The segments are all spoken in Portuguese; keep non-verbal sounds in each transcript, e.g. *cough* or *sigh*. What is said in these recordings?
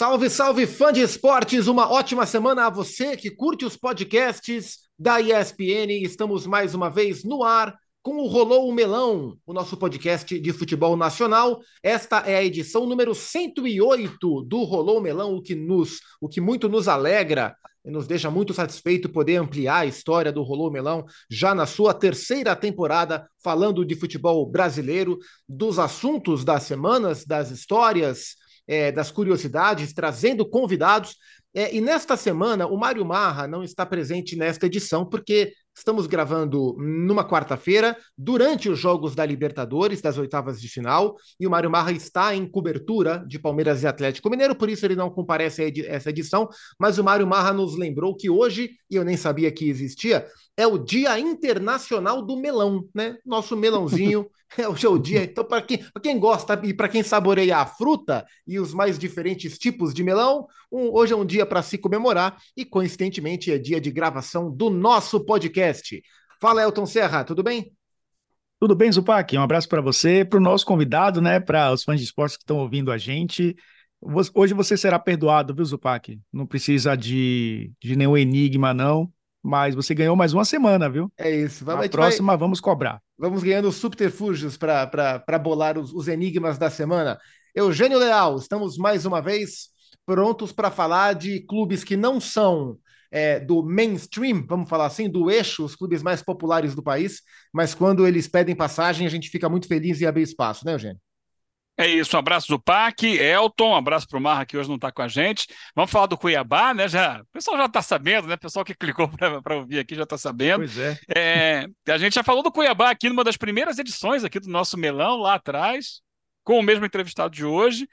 Salve, salve, fã de esportes! Uma ótima semana a você que curte os podcasts da ESPN. Estamos mais uma vez no ar com o Rolou o Melão, o nosso podcast de futebol nacional. Esta é a edição número 108 do Rolou o Melão, o que nos, o que muito nos alegra e nos deixa muito satisfeito poder ampliar a história do Rolou Melão já na sua terceira temporada, falando de futebol brasileiro, dos assuntos das semanas, das histórias é, das curiosidades, trazendo convidados. É, e nesta semana, o Mário Marra não está presente nesta edição, porque estamos gravando numa quarta-feira, durante os Jogos da Libertadores, das oitavas de final, e o Mário Marra está em cobertura de Palmeiras e Atlético Mineiro, por isso ele não comparece a essa edição, mas o Mário Marra nos lembrou que hoje, e eu nem sabia que existia, é o Dia Internacional do Melão, né? Nosso melãozinho é *laughs* hoje é o dia. Então, para quem, quem gosta e para quem saboreia a fruta e os mais diferentes tipos de melão, um, hoje é um dia para se comemorar e, coincidentemente, é dia de gravação do nosso podcast. Fala, Elton Serra, tudo bem? Tudo bem, Zupac? Um abraço para você, para o nosso convidado, né? Para os fãs de esportes que estão ouvindo a gente. Hoje você será perdoado, viu, Zupac? Não precisa de, de nenhum enigma, não. Mas você ganhou mais uma semana, viu? É isso. Vamos, a próxima vai... vamos cobrar. Vamos ganhando subterfúgios para bolar os, os enigmas da semana. Eugênio Leal, estamos mais uma vez prontos para falar de clubes que não são é, do mainstream, vamos falar assim, do eixo, os clubes mais populares do país, mas quando eles pedem passagem, a gente fica muito feliz em abrir espaço, né, Eugênio? É isso, um abraço do PAC, Elton, um abraço para o Marra que hoje não está com a gente. Vamos falar do Cuiabá, né? Já, o pessoal já está sabendo, né? O pessoal que clicou *laughs* para ouvir aqui já está sabendo. Pois é. é. A gente já falou do Cuiabá aqui numa das primeiras edições aqui do nosso melão, lá atrás, com o mesmo entrevistado de hoje.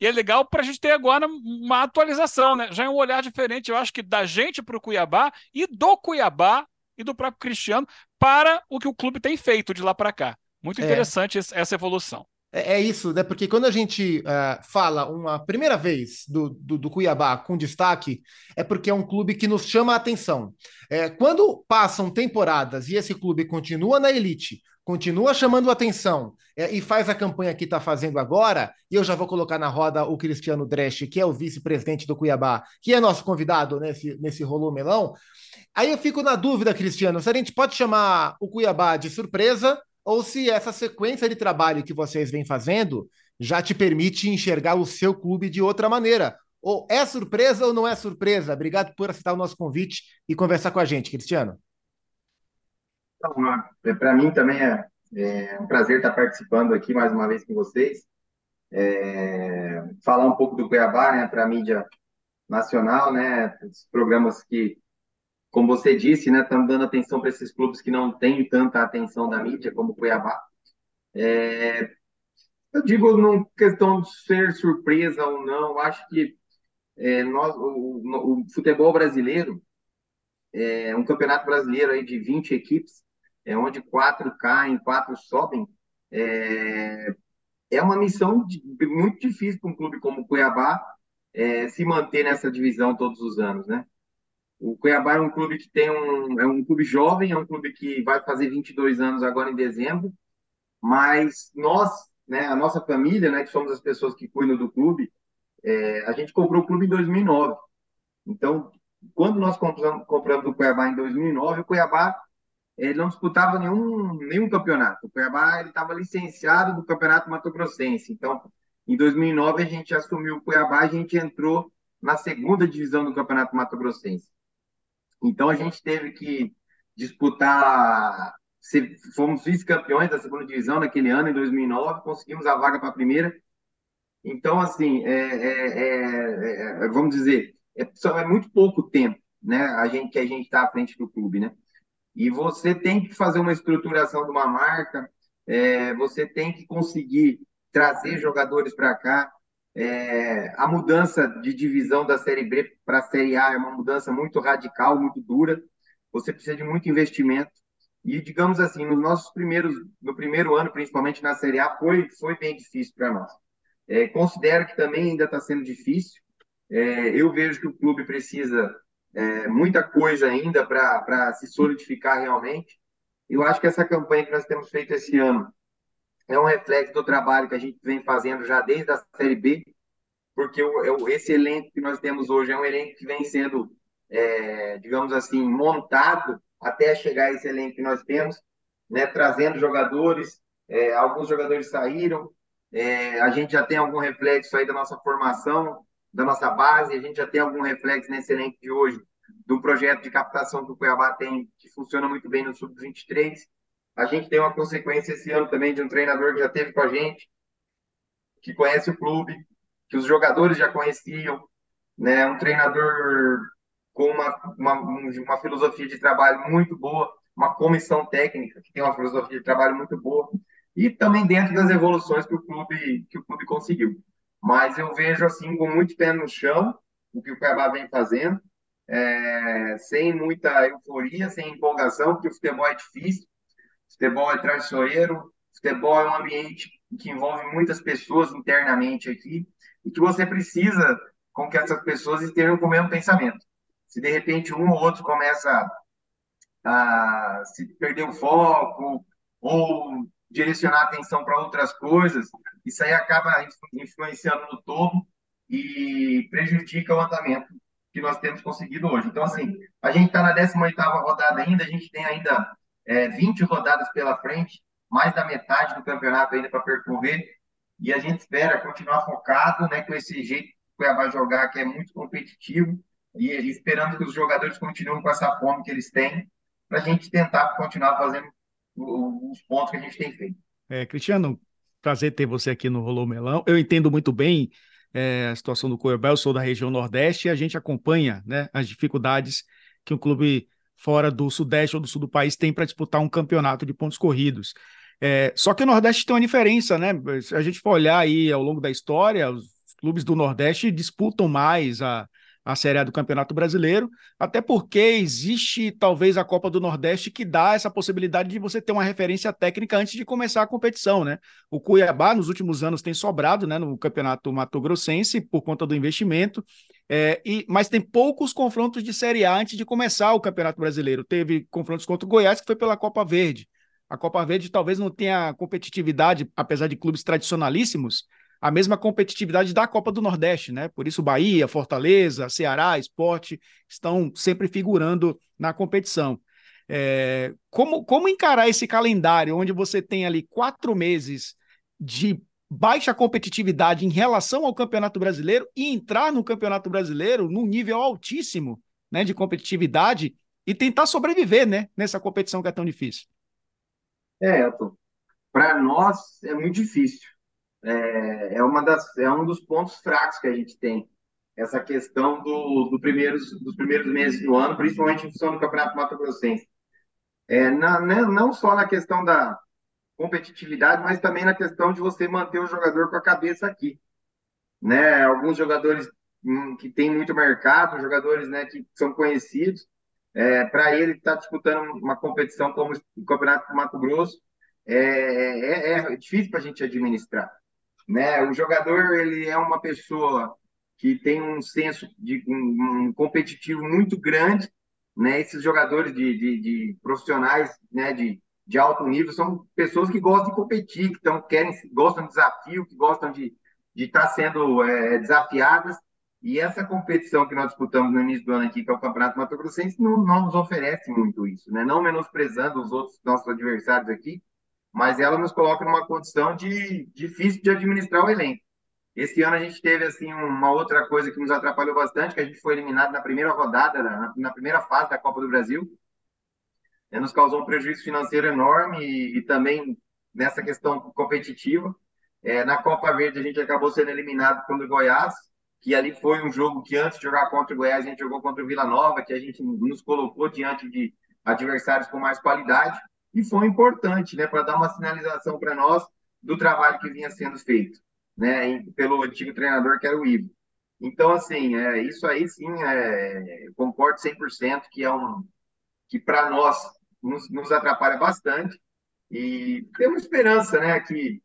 E é legal para a gente ter agora uma atualização, né? Já é um olhar diferente, eu acho que da gente para o Cuiabá e do Cuiabá e do próprio Cristiano para o que o clube tem feito de lá para cá. Muito é. interessante é. essa evolução. É, é, isso, né? Porque quando a gente uh, fala uma primeira vez do, do, do, Cuiabá com destaque, é porque é um clube que nos chama a atenção. É, quando passam temporadas e esse clube continua na elite, continua chamando atenção é, e faz a campanha que está fazendo agora, e eu já vou colocar na roda o Cristiano Dresch, que é o vice-presidente do Cuiabá, que é nosso convidado nesse, nesse rolô melão. Aí eu fico na dúvida, Cristiano, se a gente pode chamar o Cuiabá de surpresa ou se essa sequência de trabalho que vocês vêm fazendo já te permite enxergar o seu clube de outra maneira. Ou é surpresa ou não é surpresa? Obrigado por aceitar o nosso convite e conversar com a gente, Cristiano. É, Para mim também é, é, um prazer estar participando aqui mais uma vez com vocês. É, falar um pouco do Cuiabá, né, para a mídia nacional, né, os programas que como você disse, né, estamos dando atenção para esses clubes que não têm tanta atenção da mídia, como o Cuiabá. É, eu digo, não questão de ser surpresa ou não, acho que é, nós, o, o, futebol brasileiro é um campeonato brasileiro aí de 20 equipes, é onde quatro caem, quatro sobem. É, é uma missão de, muito difícil para um clube como o Cuiabá é, se manter nessa divisão todos os anos, né? O Cuiabá é um clube que tem um, é um clube jovem, é um clube que vai fazer 22 anos agora em dezembro, mas nós, né, a nossa família, né, que somos as pessoas que cuidam do clube, é, a gente comprou o clube em 2009. Então, quando nós compramos, compramos o Cuiabá em 2009, o Cuiabá ele não disputava nenhum, nenhum campeonato. O Cuiabá estava licenciado do Campeonato Mato Grossense. Então, em 2009 a gente assumiu o Cuiabá, a gente entrou na segunda divisão do Campeonato Mato Grossense. Então a gente teve que disputar, fomos vice-campeões da segunda divisão naquele ano, em 2009, conseguimos a vaga para a primeira. Então, assim, é, é, é, é vamos dizer, é, é, muito pouco tempo né, a gente, que a gente está à frente do clube, né? E você tem que fazer uma estruturação de uma marca, é, você tem que conseguir trazer jogadores para cá, é, a mudança de divisão da Série B para a Série A é uma mudança muito radical, muito dura. Você precisa de muito investimento. E, digamos assim, nos nossos primeiros, no primeiro ano, principalmente na Série A, foi, foi bem difícil para nós. É, considero que também ainda está sendo difícil. É, eu vejo que o clube precisa é, muita coisa ainda para se solidificar realmente. Eu acho que essa campanha que nós temos feito esse ano é um reflexo do trabalho que a gente vem fazendo já desde a Série B. porque o, esse elenco que nós temos hoje é um elenco que vem sendo, é, digamos assim, montado até chegar esse elenco que nós temos, né, trazendo jogadores, é, alguns jogadores saíram, é, a gente já tem algum reflexo aí da nossa formação, da nossa base, a gente já tem algum reflexo nesse elenco de hoje, do projeto de captação que o Cuiabá tem, que funciona muito bem no Sub-23. A gente tem uma consequência esse ano também de um treinador que já teve com a gente, que conhece o clube, que os jogadores já conheciam, né? Um treinador com uma, uma, uma filosofia de trabalho muito boa, uma comissão técnica que tem uma filosofia de trabalho muito boa e também dentro das evoluções que o clube que o clube conseguiu. Mas eu vejo assim com muito pé no chão o que o Cuiabá vem fazendo, é, sem muita euforia, sem empolgação, porque o futebol é difícil, futebol é traiçoeiro, futebol é um ambiente que envolve muitas pessoas internamente aqui e que você precisa com que essas pessoas estejam com o mesmo pensamento. Se de repente um ou outro começa a se perder o foco ou direcionar a atenção para outras coisas, isso aí acaba influenciando no todo e prejudica o andamento que nós temos conseguido hoje. Então, assim, a gente está na 18ª rodada ainda, a gente tem ainda é, 20 rodadas pela frente, mais da metade do campeonato ainda para percorrer, e a gente espera continuar focado, né, com esse jeito que o Cuiabá jogar, que é muito competitivo, e esperando que os jogadores continuem com essa fome que eles têm, para a gente tentar continuar fazendo os pontos que a gente tem feito. É, Cristiano, prazer ter você aqui no Rolô Melão. Eu entendo muito bem é, a situação do Cuiabá, eu sou da região Nordeste e a gente acompanha né, as dificuldades que um clube fora do Sudeste ou do Sul do país tem para disputar um campeonato de pontos corridos. É, só que o Nordeste tem uma diferença, né? Se a gente for olhar aí ao longo da história, os clubes do Nordeste disputam mais a, a Série A do Campeonato Brasileiro, até porque existe talvez a Copa do Nordeste que dá essa possibilidade de você ter uma referência técnica antes de começar a competição, né? O Cuiabá nos últimos anos tem sobrado, né, no Campeonato Mato Grossense por conta do investimento, é, e, mas tem poucos confrontos de Série A antes de começar o Campeonato Brasileiro. Teve confrontos contra o Goiás que foi pela Copa Verde. A Copa Verde talvez não tenha competitividade, apesar de clubes tradicionalíssimos, a mesma competitividade da Copa do Nordeste, né? Por isso Bahia, Fortaleza, Ceará, Esporte estão sempre figurando na competição. É, como, como encarar esse calendário onde você tem ali quatro meses de baixa competitividade em relação ao Campeonato Brasileiro e entrar no Campeonato Brasileiro num nível altíssimo né, de competitividade e tentar sobreviver né, nessa competição que é tão difícil? É, para nós é muito difícil. É, é, uma das, é um dos pontos fracos que a gente tem. Essa questão do, do primeiros, dos primeiros meses do ano, principalmente em função do Campeonato Mato Grossense. É, na, né, não só na questão da competitividade, mas também na questão de você manter o jogador com a cabeça aqui. Né? Alguns jogadores hum, que têm muito mercado, jogadores né, que são conhecidos, é, para ele estar tá disputando uma competição como o Campeonato Mato Grosso, é, é, é difícil para a gente administrar. Né? O jogador ele é uma pessoa que tem um senso de um, um competitivo muito grande. Né? Esses jogadores de, de, de profissionais né? de, de alto nível são pessoas que gostam de competir, que querem, gostam de desafio, que gostam de estar tá sendo é, desafiadas e essa competição que nós disputamos no início do ano aqui, que é o Campeonato Mato Grossense, não, não nos oferece muito isso, né? Não menosprezando os outros nossos adversários aqui, mas ela nos coloca numa condição de difícil de administrar o elenco. Esse ano a gente teve assim uma outra coisa que nos atrapalhou bastante, que a gente foi eliminado na primeira rodada, na, na primeira fase da Copa do Brasil. É, nos causou um prejuízo financeiro enorme e, e também nessa questão competitiva. É, na Copa Verde a gente acabou sendo eliminado contra o Goiás, que ali foi um jogo que antes de jogar contra o Goiás, a gente jogou contra o Vila Nova, que a gente nos colocou diante de adversários com mais qualidade, e foi importante, né, para dar uma sinalização para nós do trabalho que vinha sendo feito, né, pelo antigo treinador que era o Ivo. Então, assim, é, isso aí sim, é, concordo 100% que é um que para nós nos, nos atrapalha bastante e temos esperança, né, que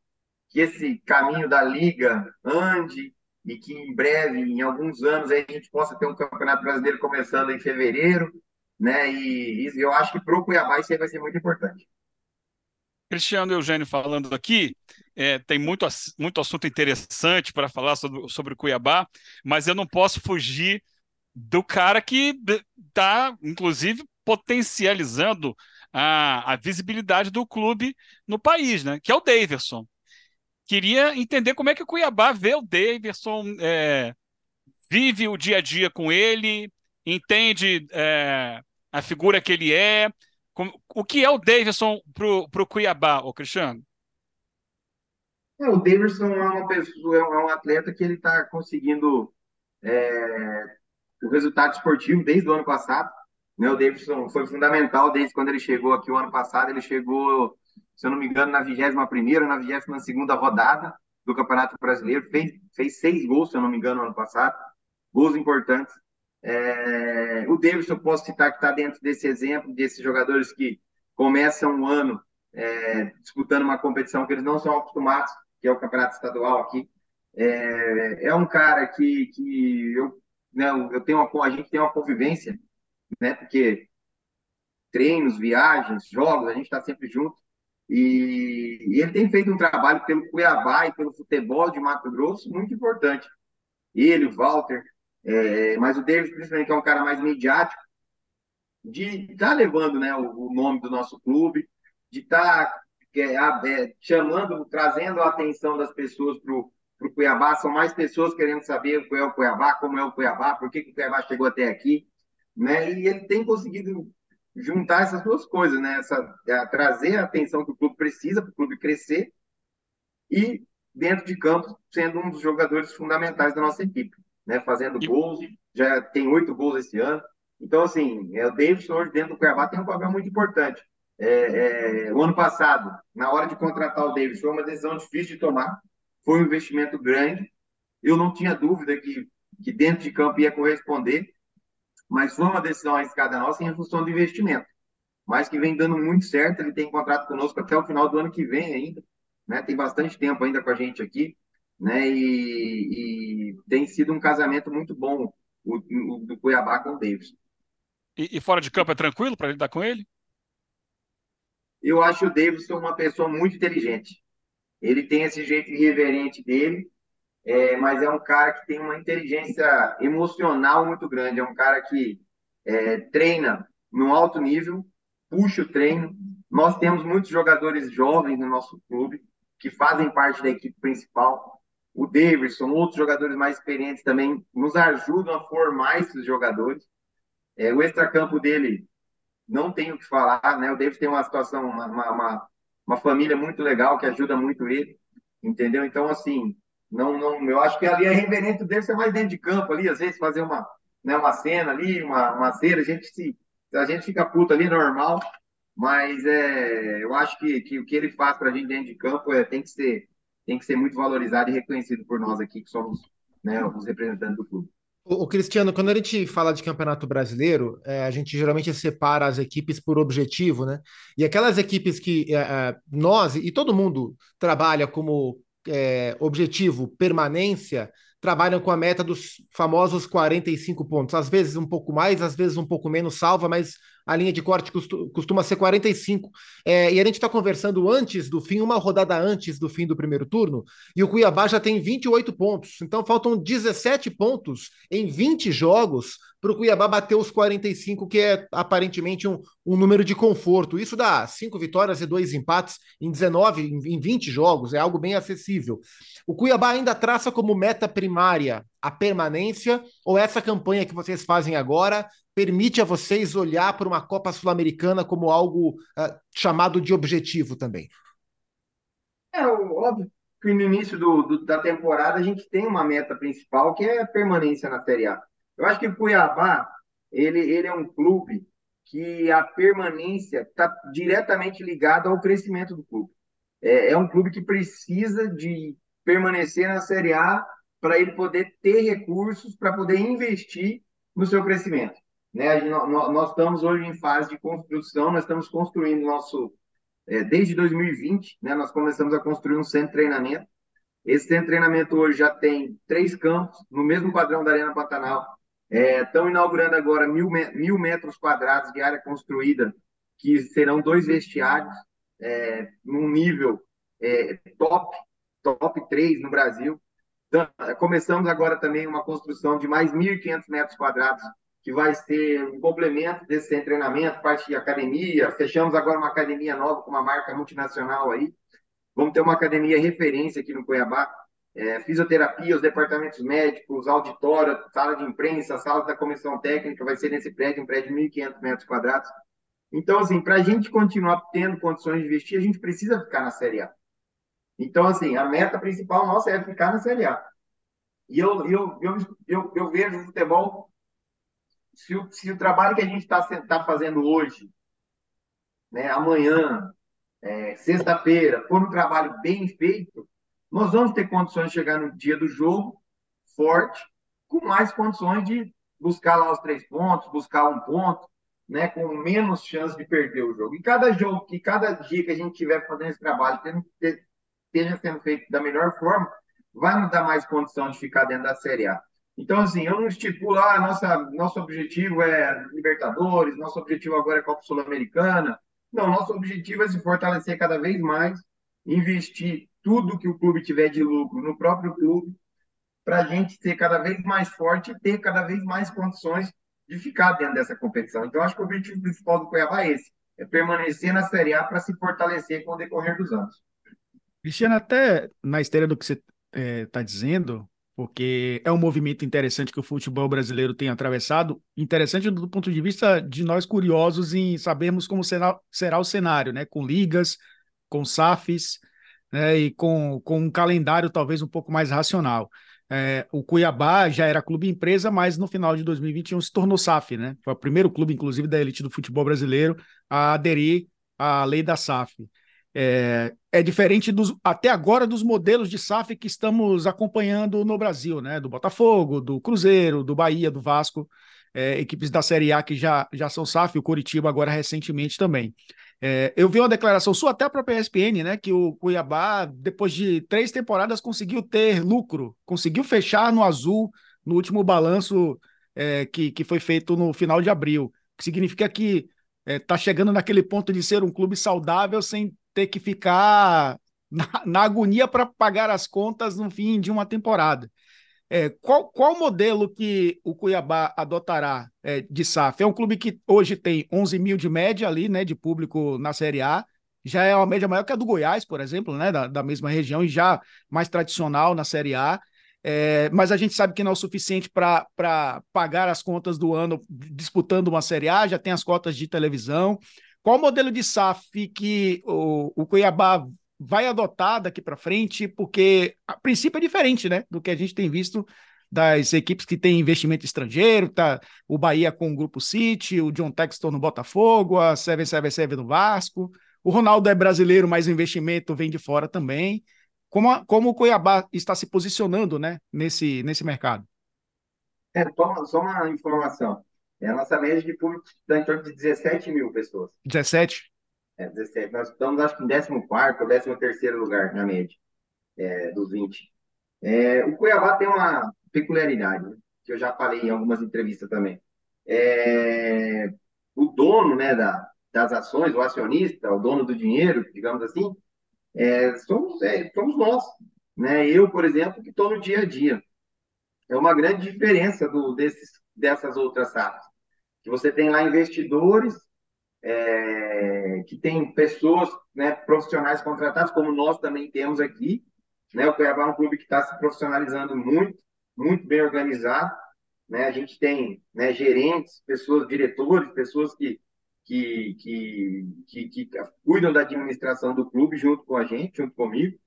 que esse caminho da liga ande e que em breve, em alguns anos, a gente possa ter um campeonato brasileiro começando em fevereiro, né? E, e eu acho que para o Cuiabá isso aí vai ser muito importante. Cristiano Eugênio falando aqui, é, tem muito, muito assunto interessante para falar sobre, sobre o Cuiabá, mas eu não posso fugir do cara que está, inclusive, potencializando a, a, visibilidade do clube no país, né? que é o Daverson. Queria entender como é que o Cuiabá vê o Daverson, é, vive o dia a dia com ele, entende é, a figura que ele é. o que é o Davidson para o Cuiabá, ô Cristiano? É, o Davidson é uma pessoa, é um atleta que ele está conseguindo é, o resultado esportivo desde o ano passado. Né? O Davidson foi fundamental desde quando ele chegou aqui o ano passado. Ele chegou, se eu não me engano, na 21 primeira, na 22 segunda rodada do Campeonato Brasileiro. Fez, fez seis gols, se eu não me engano, no ano passado. Gols importantes. É, o Davidson, eu posso citar que está dentro desse exemplo, desses jogadores que começam um ano é, disputando uma competição que eles não são acostumados, que é o Campeonato Estadual aqui. É, é um cara que, que eu, né, eu tenho uma, a gente tem uma convivência, né, porque treinos, viagens, jogos, a gente está sempre junto. E, e, ele tem feito um trabalho pelo Cuiabá e pelo futebol de Mato Grosso muito importante. Ele, o Walter, é, mas o Davis, principalmente, que é um cara mais midiático, de estar tá levando né, o, o, nome do nosso clube, de estar tá, é, é, chamando, trazendo a atenção das pessoas para o Cuiabá. São mais pessoas querendo saber o que é o Cuiabá, como é o Cuiabá, por que, que o Cuiabá chegou até aqui. Né? E ele tem conseguido juntar essas duas coisas, né? Essa, é, trazer a atenção que o clube precisa para o clube crescer e, dentro de campo, sendo um dos jogadores fundamentais da nossa equipe né, fazendo e... gols, já tem oito gols esse ano. Então, assim, é, o Davidson hoje dentro do Cuiabá tem um papel muito importante. É, é, o ano passado, na hora de contratar o Davidson, foi uma decisão difícil de tomar, foi um investimento grande. Eu não tinha dúvida que, que dentro de campo ia corresponder, mas foi uma decisão arriscada nossa em função do investimento. Mas que vem dando muito certo, ele tem contrato conosco até o final do ano que vem ainda. Né? Tem bastante tempo ainda com a gente aqui né? E, e tem sido um casamento muito bom o, o do Cuiabá com o Davis. E, e fora de campo é tranquilo para lidar com ele? Eu acho o Davidson uma pessoa muito inteligente. Ele tem esse jeito irreverente dele, é, mas é um cara que tem uma inteligência emocional muito grande. É um cara que é, treina no alto nível, puxa o treino. Nós temos muitos jogadores jovens no nosso clube que fazem parte da equipe principal o Davidson, outros jogadores mais experientes também nos ajudam a formar esses jogadores. É, o extracampo dele, não tenho o que falar, né? O Davidson tem uma situação, uma, uma, uma, família muito legal que ajuda muito ele, entendeu? Então, assim, não, não, eu acho que ali é reverente dele ser mais dentro de campo ali, às vezes fazer uma, né, uma cena ali, uma, uma cera, a gente se, a gente fica puto ali normal, mas é, eu acho que, que o que ele faz para a gente dentro de campo é, tem que ser tem que ser muito valorizado e reconhecido por nós aqui, que somos né, os representantes do clube. O, Cristiano, quando a gente fala de campeonato brasileiro, é, a gente geralmente separa as equipes por objetivo, né? E aquelas equipes que é, é nós e todo mundo trabalha como é, objetivo permanência, trabalham com a meta dos famosos 45 pontos. Às vezes um pouco mais, às vezes um pouco menos salva, mas a linha de corte costuma ser 45. É, e a gente está conversando antes do fim, uma rodada antes do fim do primeiro turno, e o Cuiabá já tem 28 pontos. Então faltam 17 pontos em 20 jogos para o Cuiabá bater os 45, que é aparentemente um, um número de conforto. Isso dá cinco vitórias e dois empates em 19, em 20 jogos, é algo bem acessível. O Cuiabá ainda traça como meta primária a permanência, ou essa campanha que vocês fazem agora permite a vocês olhar para uma Copa Sul-Americana como algo uh, chamado de objetivo também? É óbvio que no início do, do, da temporada a gente tem uma meta principal que é a permanência na Série A. Eu acho que o Cuiabá ele, ele é um clube que a permanência está diretamente ligada ao crescimento do clube. É, é um clube que precisa de permanecer na Série A para ele poder ter recursos para poder investir no seu crescimento. Né? Nós estamos hoje em fase de construção, nós estamos construindo nosso. É, desde 2020, né, nós começamos a construir um centro de treinamento. Esse centro de treinamento hoje já tem três campos, no mesmo padrão da Arena Pantanal. Estão é, inaugurando agora mil, mil metros quadrados de área construída, que serão dois vestiários, é, num nível é, top, top 3 no Brasil. Então, começamos agora também uma construção de mais 1.500 metros quadrados, que vai ser um complemento desse treinamento, parte de academia. Fechamos agora uma academia nova com uma marca multinacional aí. Vamos ter uma academia referência aqui no Cuiabá. É, fisioterapia, os departamentos médicos, auditório, sala de imprensa, sala da comissão técnica, vai ser nesse prédio, um prédio de 1.500 metros quadrados. Então, assim, para a gente continuar tendo condições de investir, a gente precisa ficar na Série A. Então, assim, a meta principal nossa é ficar na Série A. E eu, eu, eu, eu, eu vejo o futebol, se o, se o trabalho que a gente está tá fazendo hoje, né, amanhã, é, sexta-feira, for um trabalho bem feito, nós vamos ter condições de chegar no dia do jogo forte, com mais condições de buscar lá os três pontos, buscar um ponto, né, com menos chance de perder o jogo. E cada jogo, que cada dia que a gente tiver fazendo esse trabalho, esteja sendo feito da melhor forma, vai nos dar mais condição de ficar dentro da Série A. Então, assim, eu não estipulo, ah, nossa, nosso objetivo é Libertadores, nosso objetivo agora é Copa Sul-Americana. Não, nosso objetivo é se fortalecer cada vez mais, investir tudo que o clube tiver de lucro no próprio clube, para a gente ser cada vez mais forte e ter cada vez mais condições de ficar dentro dessa competição. Então, acho que o objetivo principal do Cuiabá é esse: é permanecer na Série A para se fortalecer com o decorrer dos anos. Cristiano, até na esteira do que você está é, tá dizendo, porque é um movimento interessante que o futebol brasileiro tem atravessado, interessante do ponto de vista de nós curiosos em sabermos como será, será o cenário, né? Com ligas, com SAFs, né? E com, com um calendário talvez um pouco mais racional. É, o Cuiabá já era clube empresa, mas no final de 2021 se tornou SAF, né? Foi o primeiro clube, inclusive, da elite do futebol brasileiro a aderir à lei da SAF. É, é diferente dos, até agora dos modelos de SAF que estamos acompanhando no Brasil, né? Do Botafogo, do Cruzeiro, do Bahia, do Vasco, é, equipes da Série A que já, já são SAF, o Curitiba agora recentemente também. É, eu vi uma declaração sua, até a própria ESPN, né? Que o Cuiabá, depois de três temporadas, conseguiu ter lucro, conseguiu fechar no azul no último balanço é, que, que foi feito no final de abril. Que significa que está é, chegando naquele ponto de ser um clube saudável sem ter que ficar na, na agonia para pagar as contas no fim de uma temporada. É, qual, qual modelo que o Cuiabá adotará é, de SAF? É um clube que hoje tem 11 mil de média ali, né, de público na Série A, já é uma média maior que a do Goiás, por exemplo, né, da, da mesma região, e já mais tradicional na Série A. É, mas a gente sabe que não é o suficiente para pagar as contas do ano disputando uma Série A, já tem as cotas de televisão. Qual modelo de SAF que o, o Cuiabá vai adotar daqui para frente, porque a princípio é diferente, né, do que a gente tem visto das equipes que têm investimento estrangeiro, tá? O Bahia com o Grupo City, o John Texton no Botafogo, a 777 no Vasco. O Ronaldo é brasileiro, mas o investimento vem de fora também. Como, a, como o Cuiabá está se posicionando, né, nesse, nesse mercado? É, só, só uma informação. É a nossa média de público está em torno de 17 mil pessoas. 17? É, 17. Nós estamos, acho que, em 14 ou 13 lugar na média é, dos 20. É, o Cuiabá tem uma peculiaridade, né, que eu já falei em algumas entrevistas também. É, o dono né, da, das ações, o acionista, o dono do dinheiro, digamos assim, é, somos, é, somos nós. Né? Eu, por exemplo, que estou no dia a dia. É uma grande diferença do, desses, dessas outras SAFs. Que você tem lá investidores é, que tem pessoas, né, profissionais contratados, como nós também temos aqui. Né? O Cuiabá é um clube que está se profissionalizando muito, muito bem organizado. Né? A gente tem né, gerentes, pessoas, diretores, pessoas que, que, que, que, que cuidam da administração do clube junto com a gente, junto comigo.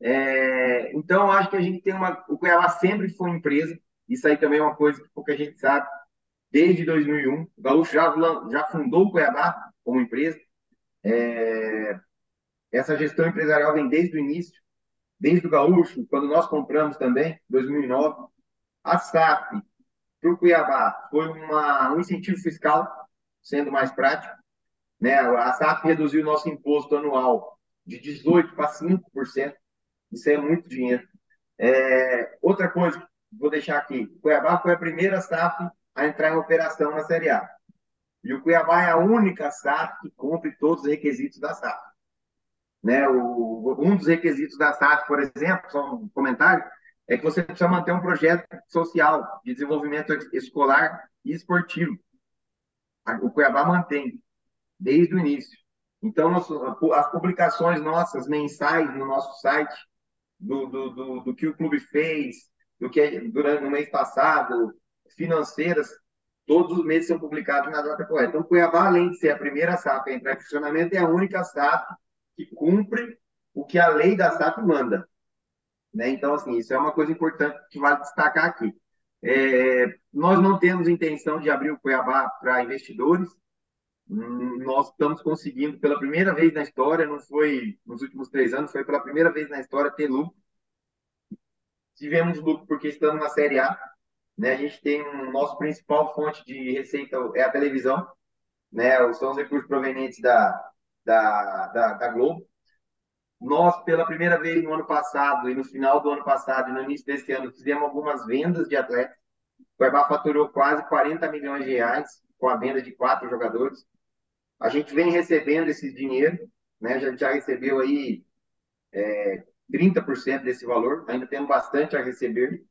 É, então, acho que a gente tem uma. O Cuiabá sempre foi empresa, isso aí também é uma coisa que pouca gente sabe desde 2001. O Gaúcho já, já fundou o Cuiabá como empresa. É, essa gestão empresarial vem desde o início, desde o Gaúcho, quando nós compramos também, 2009. A SAP, para o Cuiabá, foi uma, um incentivo fiscal, sendo mais prático. Né? A SAP reduziu o nosso imposto anual de 18% para 5%. Isso é muito dinheiro. É, outra coisa, vou deixar aqui: Cuiabá foi a primeira SAP a entrar em operação na Série A. E o Cuiabá é a única SAF que cumpre todos os requisitos da SAF. Né? O, um dos requisitos da SAF, por exemplo, só um comentário, é que você precisa manter um projeto social de desenvolvimento escolar e esportivo. O Cuiabá mantém, desde o início. Então, as publicações nossas mensais no nosso site, do, do, do, do que o clube fez, do que durante o mês passado, financeiras, todos os meses são publicados na data correta. Então, Cuiabá, além de ser a primeira SAF a entrar em funcionamento, é a única SAF que cumpre o que a lei da SAF manda. Né? Então, assim, isso é uma coisa importante que vale destacar aqui. É, nós não temos intenção de abrir o Cuiabá para investidores. Hum, nós estamos conseguindo, pela primeira vez na história, não foi nos últimos três anos, foi pela primeira vez na história ter lucro. Tivemos lucro porque estamos na Série A. Né? A gente tem um nosso principal fonte de receita é a televisão, né? São os recursos provenientes da, da, da, da Globo. Nós, pela primeira vez no ano passado e no final do ano passado e no início desse ano, fizemos algumas vendas de atletas. O Cuiabá faturou quase 40 milhões de reais com a venda de quatro jogadores. A gente vem recebendo esse dinheiro, né? Gente já recebeu aí é, 30% desse valor, ainda temos bastante a receber.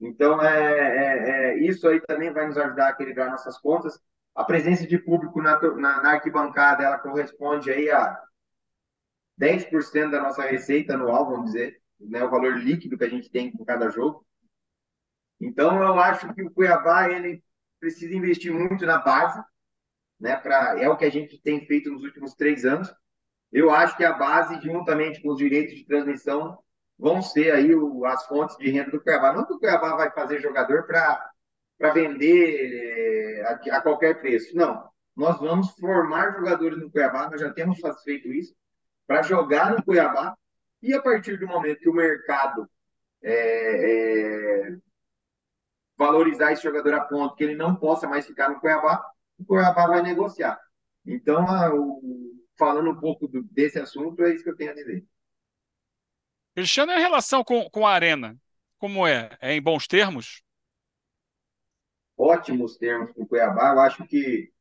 Então, é, é, é, isso aí também vai nos ajudar a equilibrar nossas contas. A presença de público na, na, na arquibancada, ela corresponde aí a 10% da nossa receita anual, vamos dizer, né, o valor líquido que a gente tem com cada jogo. Então, eu acho que o Cuiabá ele precisa investir muito na base, né, pra, é o que a gente tem feito nos últimos três anos. Eu acho que a base, juntamente com os direitos de transmissão, vão ser aí o, as fontes de renda do Cuiabá. Não que o Cuiabá vai fazer jogador para vender é, a, a, qualquer preço. Não. Nós vamos formar jogadores no Cuiabá, nós já temos feito isso para jogar no Cuiabá e a partir do momento que o mercado é, é, valorizar esse jogador a ponto que ele não possa mais ficar no Cuiabá, o Cuiabá vai negociar. Então, a, o, falando um pouco do, desse assunto, é isso que eu tenho a dizer. Cristiano, e a relação com, com a Arena? Como é? É em bons termos? Ótimos termos com o Cuiabá. Eu acho que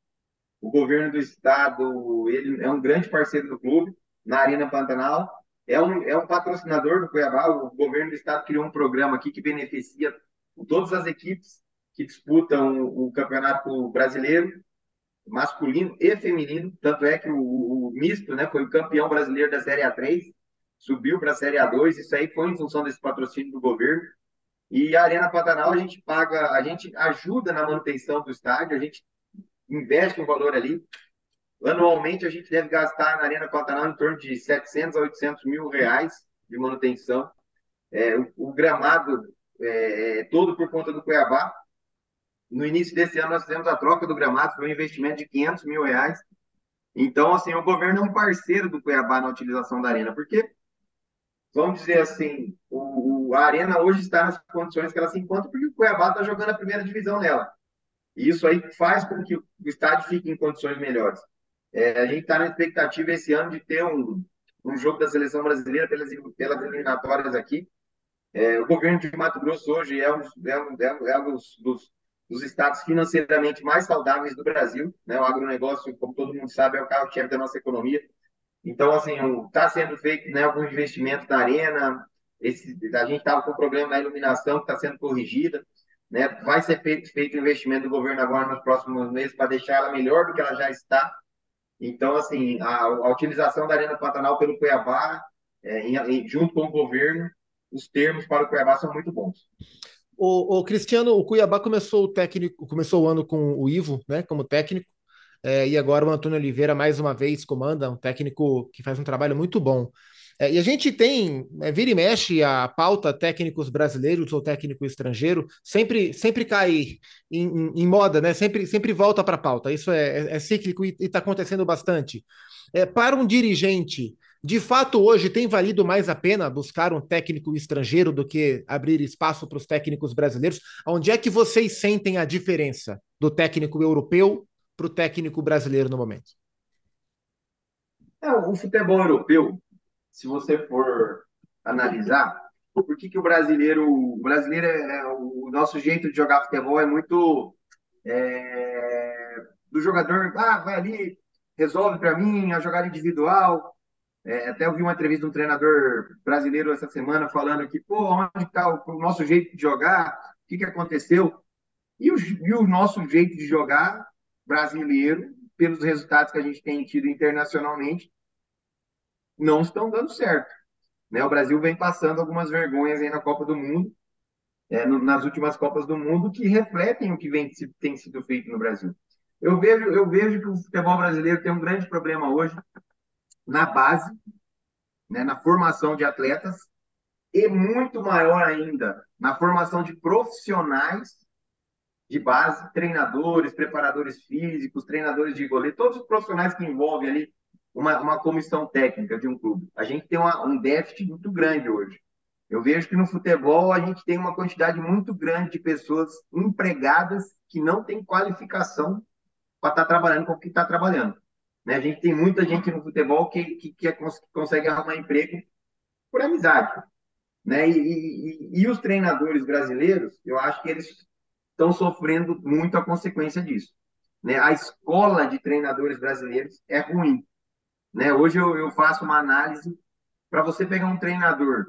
o governo do estado ele é um grande parceiro do clube na Arena Pantanal. É um, é um patrocinador do Cuiabá. O governo do estado criou um programa aqui que beneficia todas as equipes que disputam o, Campeonato Brasileiro, masculino e feminino. Tanto é que o, o misto né, foi o campeão brasileiro da Série A3, subiu para a Série A2. Isso aí foi em função desse patrocínio do governo. E a Arena Pantanal a gente paga, a gente ajuda na manutenção do estádio, a gente investe um valor ali. Anualmente, a gente deve gastar na Arena Pantanal em torno de 700 a 800 mil reais de manutenção. É, o, o, gramado é, é, todo por conta do Cuiabá. No início desse ano, nós fizemos a troca do gramado, foi um investimento de 500 mil reais. Então, assim, o governo é um parceiro do Cuiabá na utilização da arena, porque, vamos dizer assim, o, a arena hoje está nas condições que ela se encontra, porque o Cuiabá está jogando a primeira divisão nela. E isso aí faz com que o estádio fique em condições melhores. É, a gente está na expectativa esse ano de ter um, um jogo da seleção brasileira pelas, pelas eliminatórias aqui. É, o governo de Mato Grosso hoje é um, é um, é um dos, dos, dos, estados financeiramente mais saudáveis do Brasil. Né? O agronegócio, como todo mundo sabe, é o carro-chefe da nossa economia. Então, assim, está sendo feito né, algum investimento na arena. Esse, a gente estava com problema na iluminação que está sendo corrigida. Né? Vai ser feito, feito investimento do governo agora nos próximos meses para deixar ela melhor do que ela já está. Então, assim, a, a utilização da Arena Pantanal pelo Cuiabá, é, em, junto com o governo, os termos para o Cuiabá são muito bons. O, o, Cristiano, o Cuiabá começou o técnico, começou o ano com o Ivo, né, como técnico, é, e agora o Antônio Oliveira mais uma vez comanda, um técnico que faz um trabalho muito bom. É, e a gente tem, é, vira e mexe a pauta técnicos brasileiros ou técnico estrangeiro, sempre, sempre cai em, em, em moda, né? Sempre, sempre volta para a pauta. Isso é, é, é cíclico e está acontecendo bastante. É, para um dirigente, de fato, hoje tem valido mais a pena buscar um técnico estrangeiro do que abrir espaço para os técnicos brasileiros? Onde é que vocês sentem a diferença do técnico europeu para o técnico brasileiro no momento? É, o futebol europeu se você for analisar, por que, que o brasileiro, o brasileiro é, é, o nosso jeito de jogar futebol é muito é, do jogador, ah, vai ali, resolve para mim, a jogada individual. É, até eu vi uma entrevista de um treinador brasileiro essa semana falando que, pô, onde está o, o, nosso jeito de jogar? O que, que aconteceu? E o, e o nosso jeito de jogar brasileiro, pelos resultados que a gente tem tido internacionalmente, não estão dando certo. Né? O Brasil vem passando algumas vergonhas aí na Copa do Mundo, é, no, nas últimas Copas do Mundo, que refletem o que vem, tem sido feito no Brasil. Eu vejo, eu vejo que o futebol brasileiro tem um grande problema hoje na base, né, na formação de atletas, e muito maior ainda na formação de profissionais de base, treinadores, preparadores físicos, treinadores de goleiro, todos os profissionais que envolvem ali uma, uma comissão técnica de um clube. A gente tem uma, um déficit muito grande hoje. Eu vejo que no futebol a gente tem uma quantidade muito grande de pessoas empregadas que não têm qualificação para estar tá trabalhando com o que está trabalhando. Né? A gente tem muita gente no futebol que, que, que, é, consegue arrumar emprego por amizade. Né? E, e, e, os treinadores brasileiros, eu acho que eles estão sofrendo muito a consequência disso. Né? A escola de treinadores brasileiros é ruim. Né? Hoje eu, eu faço uma análise para você pegar um treinador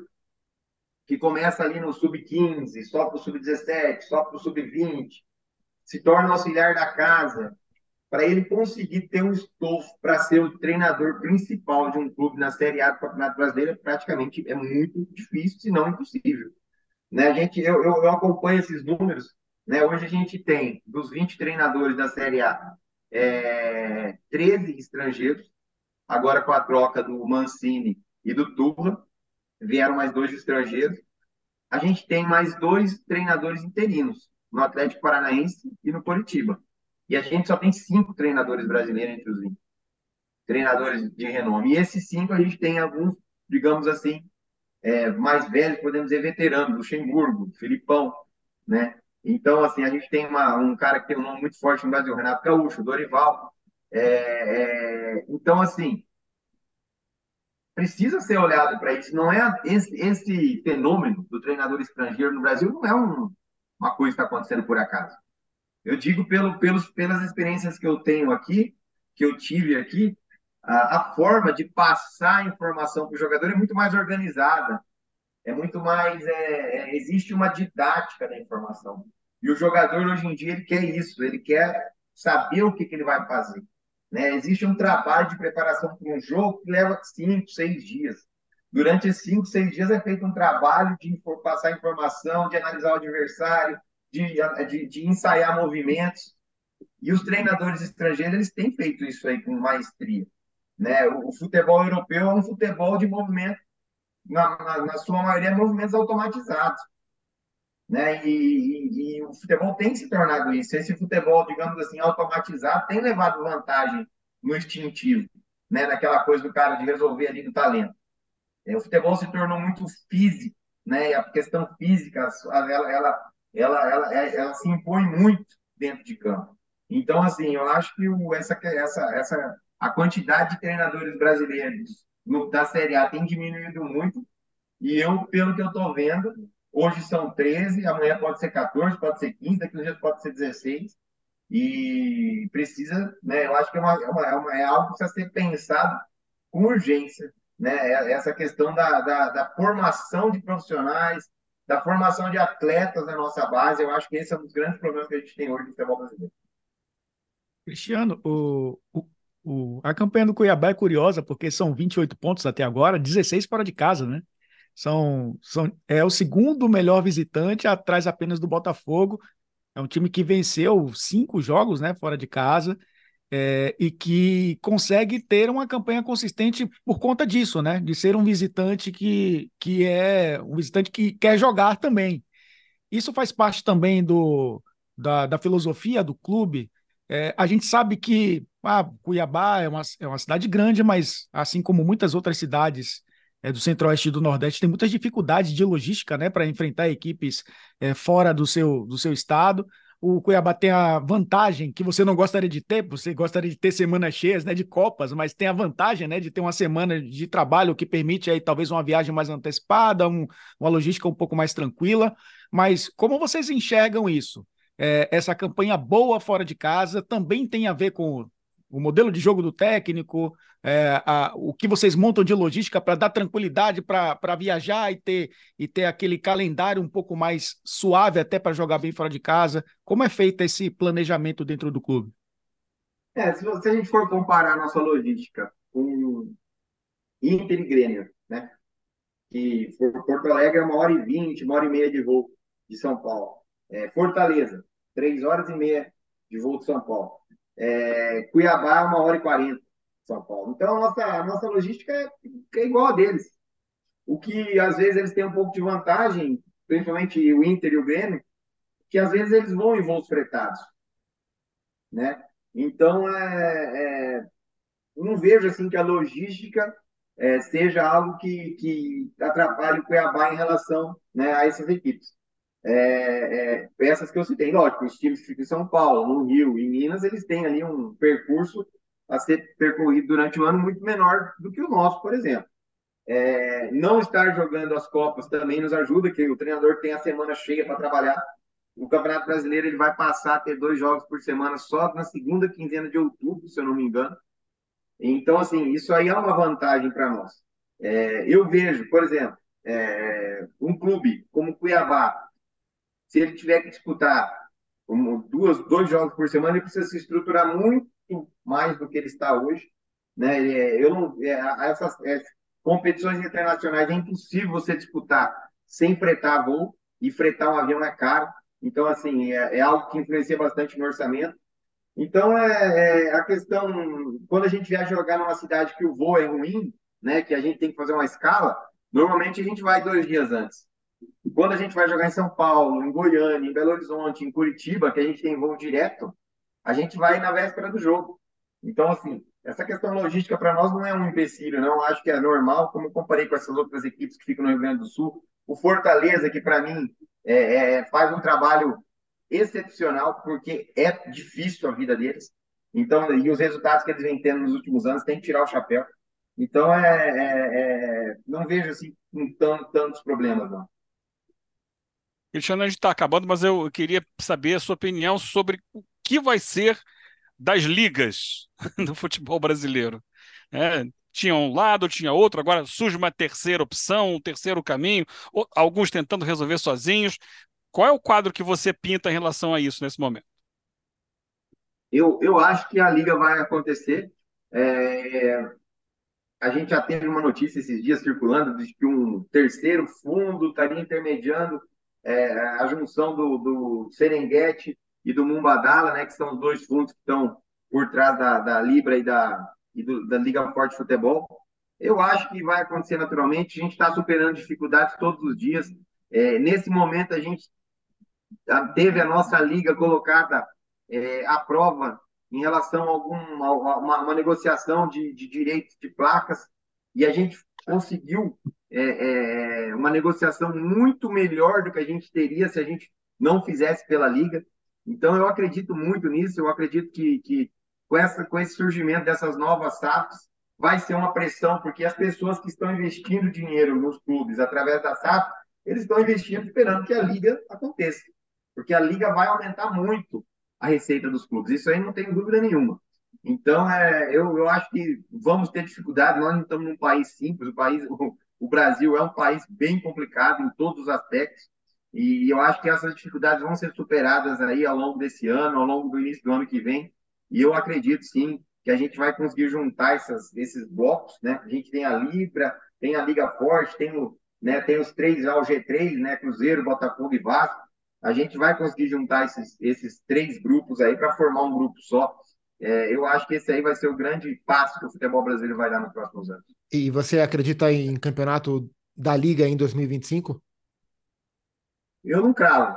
que começa ali no sub-15, só para o sub-17, só para o sub-20, se torna auxiliar da casa, para ele conseguir ter um estofo para ser o treinador principal de um clube na Série A do Campeonato Brasileiro, praticamente é muito difícil, se não impossível. Né? A gente, eu, eu, acompanho esses números. Né? Hoje a gente tem, dos 20 treinadores da Série A, é, 13 estrangeiros, Agora, com a troca do Mancini e do Turra, vieram mais dois estrangeiros. A gente tem mais dois treinadores interinos, no Atlético Paranaense e no Curitiba. E a gente só tem cinco treinadores brasileiros entre os 20. Treinadores de renome. E esses cinco a gente tem alguns, digamos assim, é, mais velhos, podemos dizer veteranos, Luxemburgo, Filipão, né? Então, assim, a gente tem uma, um cara que tem um nome muito forte no Brasil, Renato Gaúcho, Dorival, é, é, então, assim, precisa ser olhado para isso. Não é esse, esse, fenômeno do treinador estrangeiro no Brasil não é um, uma coisa que está acontecendo por acaso. Eu digo pelo, pelos, pelas experiências que eu tenho aqui, que eu tive aqui, a, a forma de passar a informação para o jogador é muito mais organizada, é muito mais. É, é, existe uma didática da informação. E o jogador hoje em dia ele quer isso, ele quer saber o que, que ele vai fazer. Né? Existe um trabalho de preparação para um jogo que leva cinco, seis dias. Durante esses cinco, seis dias é feito um trabalho de passar informação, de analisar o adversário, de, de, de ensaiar movimentos. E os treinadores estrangeiros eles têm feito isso aí com maestria. Né? O, o futebol europeu é um futebol de movimento, na, na, na sua maioria, movimentos automatizados. Né? E, e, e, o futebol tem se tornado isso. Esse futebol, digamos assim, automatizado, tem levado vantagem no instintivo, né? Naquela coisa do cara de resolver ali do talento. É, o futebol se tornou muito físico, né? E a questão física, ela, ela, ela, ela, ela, ela se impõe muito dentro de campo. Então, assim, eu acho que o, essa, essa, essa, a quantidade de treinadores brasileiros no, da Série A tem diminuído muito. E eu, pelo que eu estou vendo, Hoje são 13, amanhã pode ser 14, pode ser 15, daqui a dia pode ser 16. E precisa, né? Eu acho que é, é, uma, é, uma, é algo que precisa ser pensado com urgência, né? É, essa questão da, da, da formação de profissionais, da formação de atletas na nossa base, eu acho que esse é um dos grandes problemas que a gente tem hoje no futebol brasileiro. Cristiano, o, o, o, a campanha do Cuiabá é curiosa, porque são 28 pontos até agora, 16 fora de casa, né? São, são, é o segundo melhor visitante, atrás apenas do Botafogo. É um time que venceu cinco jogos né, fora de casa é, e que consegue ter uma campanha consistente por conta disso, né? De ser um visitante que, que é um visitante que quer jogar também. Isso faz parte também do, da, da filosofia do clube. É, a gente sabe que ah, Cuiabá é uma, é uma cidade grande, mas assim como muitas outras cidades é, do Centro-Oeste e do Nordeste tem muitas dificuldades de logística né, para enfrentar equipes fora do seu, do seu estado. O Cuiabá tem a vantagem que você não gostaria de ter, você gostaria de ter semanas cheias né, de Copas, mas tem a vantagem né, de ter uma semana de trabalho que permite aí talvez uma viagem mais antecipada, um, uma logística um pouco mais tranquila. Mas como vocês enxergam isso? É, essa campanha boa fora de casa também tem a ver com o modelo de jogo do técnico, é, a, o que vocês montam de logística para dar tranquilidade para viajar e ter, e ter aquele calendário um pouco mais suave até para jogar bem fora de casa? Como é feito esse planejamento dentro do clube? É, se, se a gente for comparar a nossa logística com Inter e Grêmio, né? Que Porto Alegre é uma hora e vinte, uma hora e meia de voo de São Paulo. É, Fortaleza, três horas e meia de voo de São Paulo. É, Cuiabá, uma hora e quarenta São Paulo. Então, a nossa, a nossa logística é, é igual a deles. O que, às vezes, eles têm um pouco de vantagem, principalmente o Inter e o Grêmio, que às vezes eles vão em voos fretados. Né? Então, é, é, não vejo assim que a logística é, seja algo que, que atrapalhe o Cuiabá em relação né, a essas equipes. É, é, essas que eu citei, lógico, os times em São Paulo, no Rio, em Minas, eles têm ali um percurso a ser percorrido durante o ano muito menor do que o nosso, por exemplo. É, não estar jogando as Copas também nos ajuda, que o treinador tem a semana cheia para trabalhar. O Campeonato Brasileiro ele vai passar a ter dois jogos por semana só na segunda quinzena de outubro, se eu não me engano. Então, assim, isso aí é uma vantagem para nós. É, eu vejo, por exemplo, é, um clube como Cuiabá, se ele tiver que disputar duas, dois jogos por semana, ele precisa se estruturar muito mais do que ele está hoje. Né? É, eu não, é, essas é, competições internacionais é impossível você disputar sem fretar voo, e fretar um avião é caro. Então, assim, é, é algo que influencia bastante no orçamento. Então, é, é, a questão, quando a gente viaja jogar numa cidade que o voo é ruim, né, que a gente tem que fazer uma escala, normalmente a gente vai dois dias antes. E quando a gente vai jogar em São Paulo, em Goiânia, em Belo Horizonte, em Curitiba, que a gente tem voo direto, a gente vai na véspera do jogo. Então, assim, essa questão logística para nós não é um empecilho, não. Acho que é normal, como comparei com essas outras equipes que ficam no Rio Grande do Sul. O Fortaleza, que para mim é, é, faz um trabalho excepcional, porque é difícil a vida deles. Então, e os resultados que eles vêm tendo nos últimos anos, tem que tirar o chapéu. Então, é, é, é não vejo assim tantos problemas, não. Cristiano, a gente está acabando, mas eu queria saber a sua opinião sobre o que vai ser das ligas *laughs* do futebol brasileiro. É, tinha um lado, tinha outro, agora surge uma terceira opção, um terceiro caminho, alguns tentando resolver sozinhos. Qual é o quadro que você pinta em relação a isso nesse momento? Eu, eu acho que a liga vai acontecer. É, a gente já teve uma notícia esses dias circulando de que um terceiro fundo estaria intermediando é, a junção do, do Serengeti e do Mumbadala, né, que são os dois fundos que estão por trás da, da Libra e da, e do, da Liga Forte Futebol. Eu acho que vai acontecer naturalmente. A gente está superando dificuldades todos os dias. É, nesse momento, a gente teve a nossa liga colocada é, à prova em relação a, algum, a uma, uma, negociação de, de direitos de placas e a gente conseguiu é, é, uma negociação muito melhor do que a gente teria se a gente não fizesse pela liga. Então eu acredito muito nisso. Eu acredito que, que com, essa, com esse surgimento dessas novas SAFs vai ser uma pressão porque as pessoas que estão investindo dinheiro nos clubes através da SAF eles estão investindo esperando que a liga aconteça porque a liga vai aumentar muito a receita dos clubes. Isso aí não tem dúvida nenhuma. Então, é, eu, eu acho que vamos ter dificuldade. Nós não estamos num país simples. O, país, o, o Brasil é um país bem complicado em todos os aspectos. E eu acho que essas dificuldades vão ser superadas aí ao longo desse ano, ao longo do início do ano que vem. E eu acredito sim que a gente vai conseguir juntar essas, esses blocos, né? A gente tem a Libra, tem a Liga Forte, tem, o, né, tem os três lá, o G3, né? Cruzeiro, Botafogo e Vasco a gente vai conseguir juntar esses, esses três grupos aí para formar um grupo só. É, eu acho que esse aí vai ser o grande passo que o futebol brasileiro vai dar nos próximos anos. E você acredita em campeonato da Liga em 2025? Eu não cravo,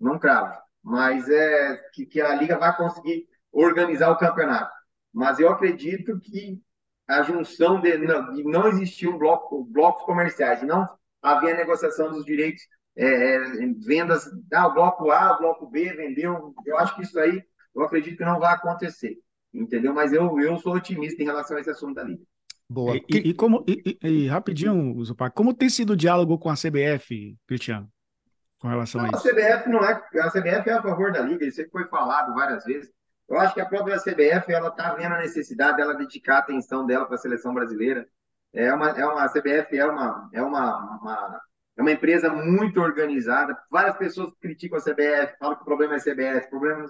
não cravo, mas é que, que a Liga vai conseguir organizar o campeonato. Mas eu acredito que a junção de não, de não existir um bloco, blocos comerciais, não haver a negociação dos direitos é, é, vendas, ah, o bloco A, o bloco B vendeu. Eu acho que isso aí, eu acredito que não vai acontecer, entendeu? Mas eu, eu sou otimista em relação a esse assunto da liga. Boa. E, e, como, e, e, rapidinho, Zupac, como tem sido o diálogo com a CBF, Cristiano, com relação não, a isso? A CBF não é, a CBF é a favor da liga, isso foi falado várias vezes. Eu acho que a própria CBF ela está vendo a necessidade dela dedicar a atenção dela para a seleção brasileira. É uma, é uma a CBF é uma, é uma, uma é uma empresa muito organizada. Várias pessoas criticam a CBF, falam que o problema é a CBF. O problema,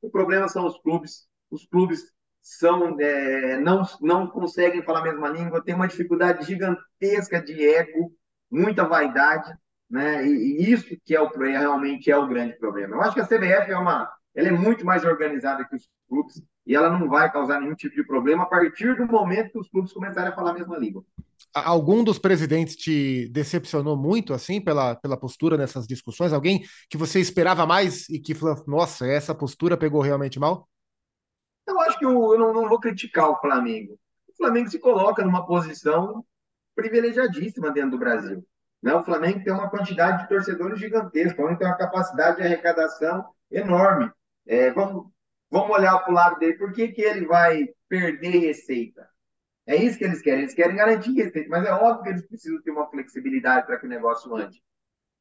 o problema são os clubes. Os clubes são é, não, não conseguem falar a mesma língua, tem uma dificuldade gigantesca de ego, muita vaidade, né? E, e isso que é o realmente é o grande problema. Eu acho que a CBF é uma, ela é muito mais organizada que os clubes e ela não vai causar nenhum tipo de problema a partir do momento que os clubes começarem a falar a mesma língua. Algum dos presidentes te decepcionou muito assim pela, pela postura nessas discussões? Alguém que você esperava mais e que falou, nossa, essa postura pegou realmente mal? Eu acho que eu, eu não, não, vou criticar o Flamengo. O Flamengo se coloca numa posição privilegiadíssima dentro do Brasil. Né? O Flamengo tem uma quantidade de torcedores gigantesca, onde tem uma capacidade de arrecadação enorme. É, vamos, vamos olhar para o lado dele. Por que, que ele vai perder receita? É isso que eles querem. Eles querem garantir receita, mas é óbvio que eles precisam ter uma flexibilidade para que o negócio ande.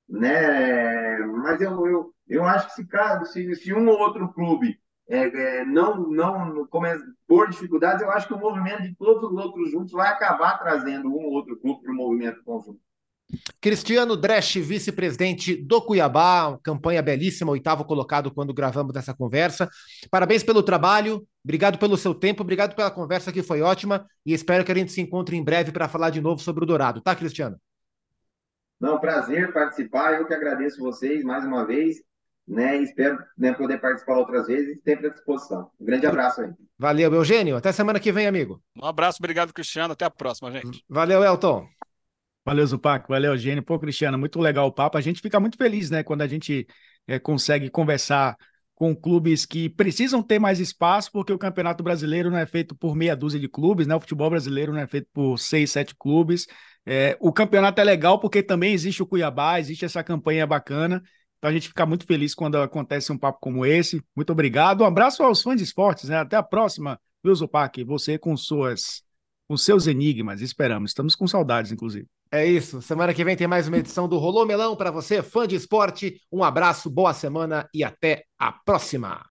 Né? Mas eu, eu, eu acho que se, se, se um ou outro clube é, é, não, não por dificuldades, eu acho que o movimento de todos os outros juntos vai acabar trazendo um ou outro clube para o movimento conjunto. Cristiano Dresch, vice-presidente do Cuiabá, campanha belíssima, oitavo colocado quando gravamos essa conversa. Parabéns pelo trabalho, obrigado pelo seu tempo, obrigado pela conversa que foi ótima e espero que a gente se encontre em breve para falar de novo sobre o Dourado, tá, Cristiano? Não, prazer participar, eu que agradeço vocês mais uma vez né? Espero né, poder participar outras vezes, sempre à disposição. Um grande abraço aí. Valeu, Eugênio. Até semana que vem, amigo. Um abraço, obrigado, Cristiano. Até a próxima, gente. Valeu, Elton. Valeu, Zupac. Valeu, Eugênio. Pô, Cristiano, muito legal o papo. A gente fica muito feliz, né, quando a gente é, consegue conversar com clubes que precisam ter mais espaço, porque o Campeonato Brasileiro não é feito por meia dúzia de clubes, né? O futebol brasileiro não é feito por seis, sete clubes. É, o campeonato é legal porque também existe o Cuiabá, existe essa campanha bacana. Então a gente fica muito feliz quando acontece um papo como esse. Muito obrigado. Um abraço aos fãs de esportes, né? Até a próxima, viu, Zupac? Você com suas com seus enigmas, esperamos. Estamos com saudades, inclusive. É isso. Semana que vem tem mais uma edição do Rolô Melão para você, fã de esporte. Um abraço, boa semana e até a próxima.